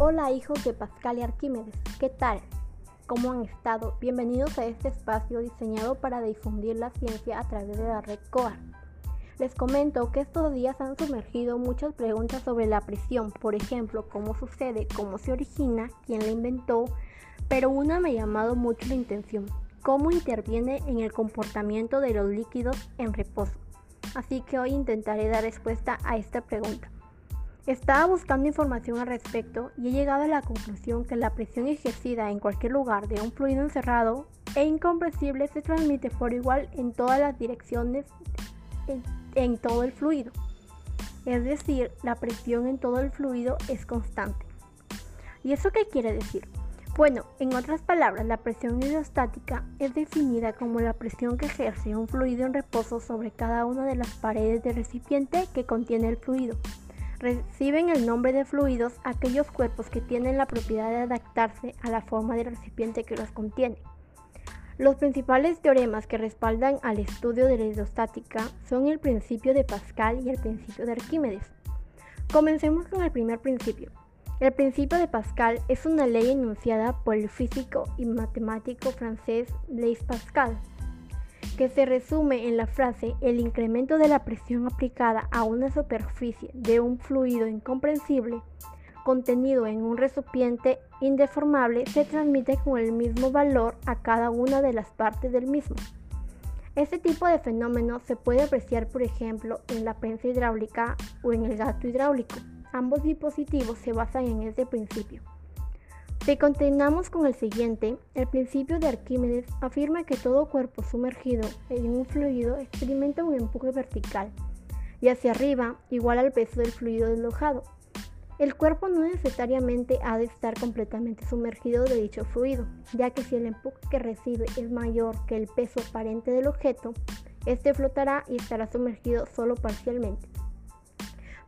Hola hijos de Pascal y Arquímedes, ¿qué tal? ¿Cómo han estado? Bienvenidos a este espacio diseñado para difundir la ciencia a través de la red COAR. Les comento que estos días han sumergido muchas preguntas sobre la presión, por ejemplo, cómo sucede, cómo se origina, quién la inventó, pero una me ha llamado mucho la intención, cómo interviene en el comportamiento de los líquidos en reposo. Así que hoy intentaré dar respuesta a esta pregunta. Estaba buscando información al respecto y he llegado a la conclusión que la presión ejercida en cualquier lugar de un fluido encerrado e incompresible se transmite por igual en todas las direcciones en, todo el fluido. Es decir, la presión en todo el fluido es constante. ¿Y eso qué quiere decir? Bueno, en otras palabras, la presión hidrostática es definida como la presión que ejerce un fluido en reposo sobre cada una de las paredes del recipiente que contiene el fluido. Reciben el nombre de fluidos aquellos cuerpos que tienen la propiedad de adaptarse a la forma del recipiente que los contiene. Los principales teoremas que respaldan al estudio de la hidrostática son el principio de Pascal y el principio de Arquímedes. Comencemos con el primer principio. El principio de Pascal es una ley enunciada por el físico y matemático francés Blaise Pascal, que se resume en la frase el incremento de la presión aplicada a una superficie de un fluido incomprensible contenido en un recipiente indeformable se transmite con el mismo valor a cada una de las partes del mismo. Este tipo de fenómeno se puede apreciar, por ejemplo, en la prensa hidráulica o en el gato hidráulico. Ambos dispositivos se basan en este principio. Si continuamos con el siguiente, el principio de Arquímedes afirma que todo cuerpo sumergido en un fluido experimenta un empuje vertical y hacia arriba igual al peso del fluido deslojado. El cuerpo no necesariamente ha de estar completamente sumergido de dicho fluido, ya que si el empuje que recibe es mayor que el peso aparente del objeto, este flotará y estará sumergido solo parcialmente.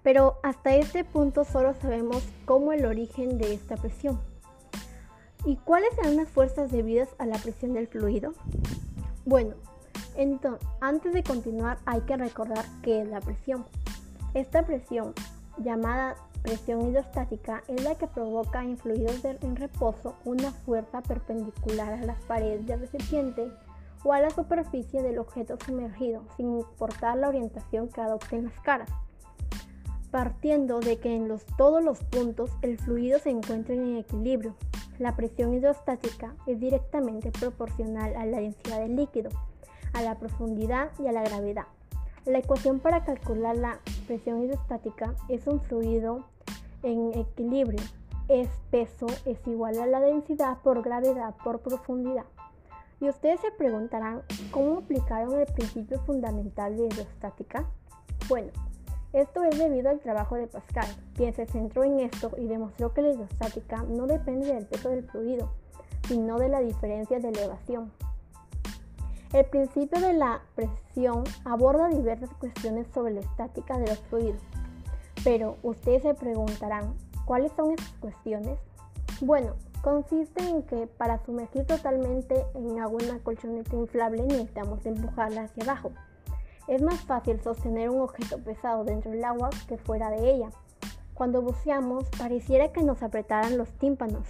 Pero hasta este punto solo sabemos cómo el origen de esta presión. ¿Y cuáles serán las fuerzas debidas a la presión del fluido? Bueno, entonces, antes de continuar hay que recordar qué es la presión. Esta presión, llamada presión hidrostática, es la que provoca en fluidos en reposo una fuerza perpendicular a las paredes del recipiente o a la superficie del objeto sumergido, sin importar la orientación que adopten las caras partiendo de que en los, todos los puntos el fluido se encuentre en equilibrio, la presión hidrostática es directamente proporcional a la densidad del líquido, a la profundidad y a la gravedad. La ecuación para calcular la presión hidrostática es un fluido en equilibrio. Es peso es igual a la densidad por gravedad por profundidad. Y ustedes se preguntarán, ¿cómo aplicaron el principio fundamental de hidrostática? Bueno, esto es debido al trabajo de Pascal, quien se centró en esto y demostró que la hidrostática no depende del peso del fluido, sino de la diferencia de elevación. El principio de la presión aborda diversas cuestiones sobre la estática de los fluidos, pero ustedes se preguntarán, ¿cuáles son esas cuestiones? Bueno, consiste en que para sumergir totalmente en agua una colchoneta inflable necesitamos empujarla hacia abajo. Es más fácil sostener un objeto pesado dentro del agua que fuera de ella. Cuando buceamos, pareciera que nos apretaran los tímpanos.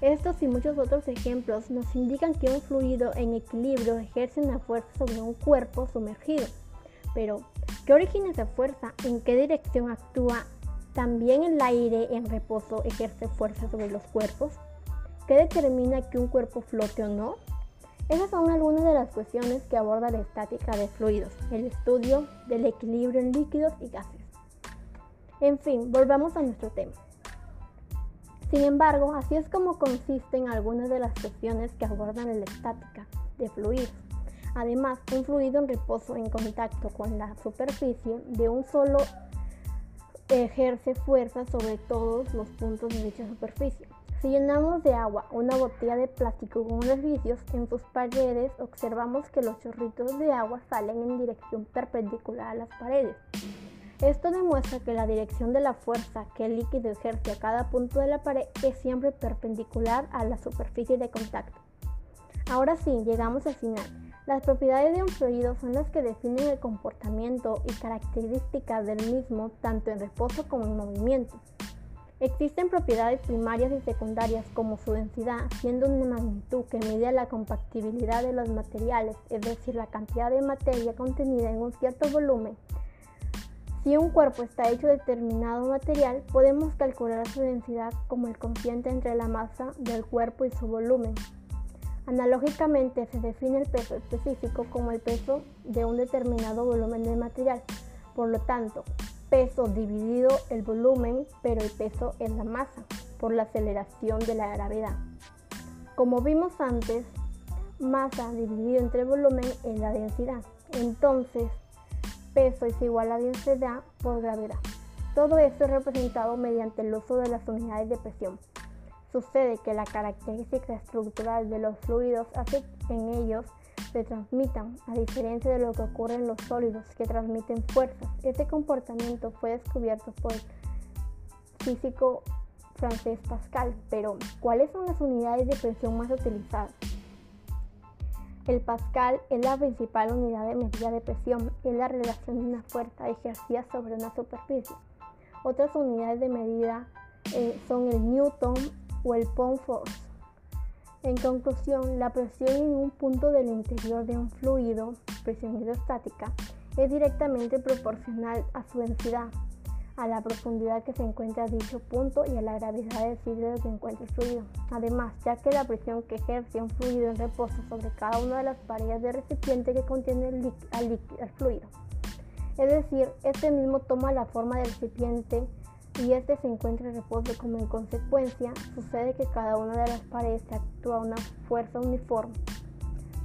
Estos y muchos otros ejemplos nos indican que un fluido en equilibrio ejerce una fuerza sobre un cuerpo sumergido. Pero, ¿qué origina esa fuerza? ¿En qué dirección actúa? ¿También el aire en reposo ejerce fuerza sobre los cuerpos? ¿Qué determina que un cuerpo flote o no? Esas son algunas de las cuestiones que aborda la estática de fluidos, el estudio del equilibrio en líquidos y gases. En fin, volvamos a nuestro tema. Sin embargo, así es como consisten algunas de las cuestiones que abordan la estática de fluidos. Además, un fluido en reposo en contacto con la superficie de un solo ejerce fuerza sobre todos los puntos de dicha superficie. Si llenamos de agua una botella de plástico con orificios en sus paredes, observamos que los chorritos de agua salen en dirección perpendicular a las paredes. Esto demuestra que la dirección de la fuerza que el líquido ejerce a cada punto de la pared es siempre perpendicular a la superficie de contacto. Ahora sí, llegamos al final. Las propiedades de un fluido son las que definen el comportamiento y características del mismo tanto en reposo como en movimiento. Existen propiedades primarias y secundarias como su densidad, siendo una magnitud que mide la compactibilidad de los materiales, es decir, la cantidad de materia contenida en un cierto volumen. Si un cuerpo está hecho de determinado material, podemos calcular su densidad como el cociente entre la masa del cuerpo y su volumen. Analógicamente se define el peso específico como el peso de un determinado volumen de material. Por lo tanto, peso dividido el volumen, pero el peso es la masa por la aceleración de la gravedad. Como vimos antes, masa dividido entre volumen es la densidad. Entonces, peso es igual a densidad por gravedad. Todo esto es representado mediante el uso de las unidades de presión. Sucede que la característica estructural de los fluidos hace en ellos se transmitan, a diferencia de lo que ocurre en los sólidos que transmiten fuerzas. Este comportamiento fue descubierto por el físico francés Pascal, pero ¿cuáles son las unidades de presión más utilizadas? El Pascal es la principal unidad de medida de presión, es la relación de una fuerza ejercida sobre una superficie. Otras unidades de medida eh, son el Newton o el Pound Force. En conclusión, la presión en un punto del interior de un fluido, presión hidrostática, es directamente proporcional a su densidad, a la profundidad que se encuentra dicho punto y a la gravedad del sitio que encuentra el fluido. Además, ya que la presión que ejerce un fluido en reposo sobre cada una de las paredes del recipiente que contiene el, el fluido. Es decir, este mismo toma la forma del recipiente y este se encuentra en reposo como en consecuencia sucede que cada una de las paredes actúa una fuerza uniforme.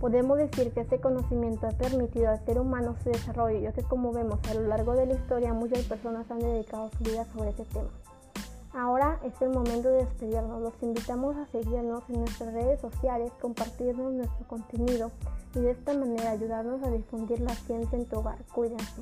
Podemos decir que este conocimiento ha permitido al ser humano su desarrollo, ya que como vemos a lo largo de la historia muchas personas han dedicado su vida sobre ese tema. Ahora es el momento de despedirnos. Los invitamos a seguirnos en nuestras redes sociales, compartirnos nuestro contenido y de esta manera ayudarnos a difundir la ciencia en tu hogar. Cuídense.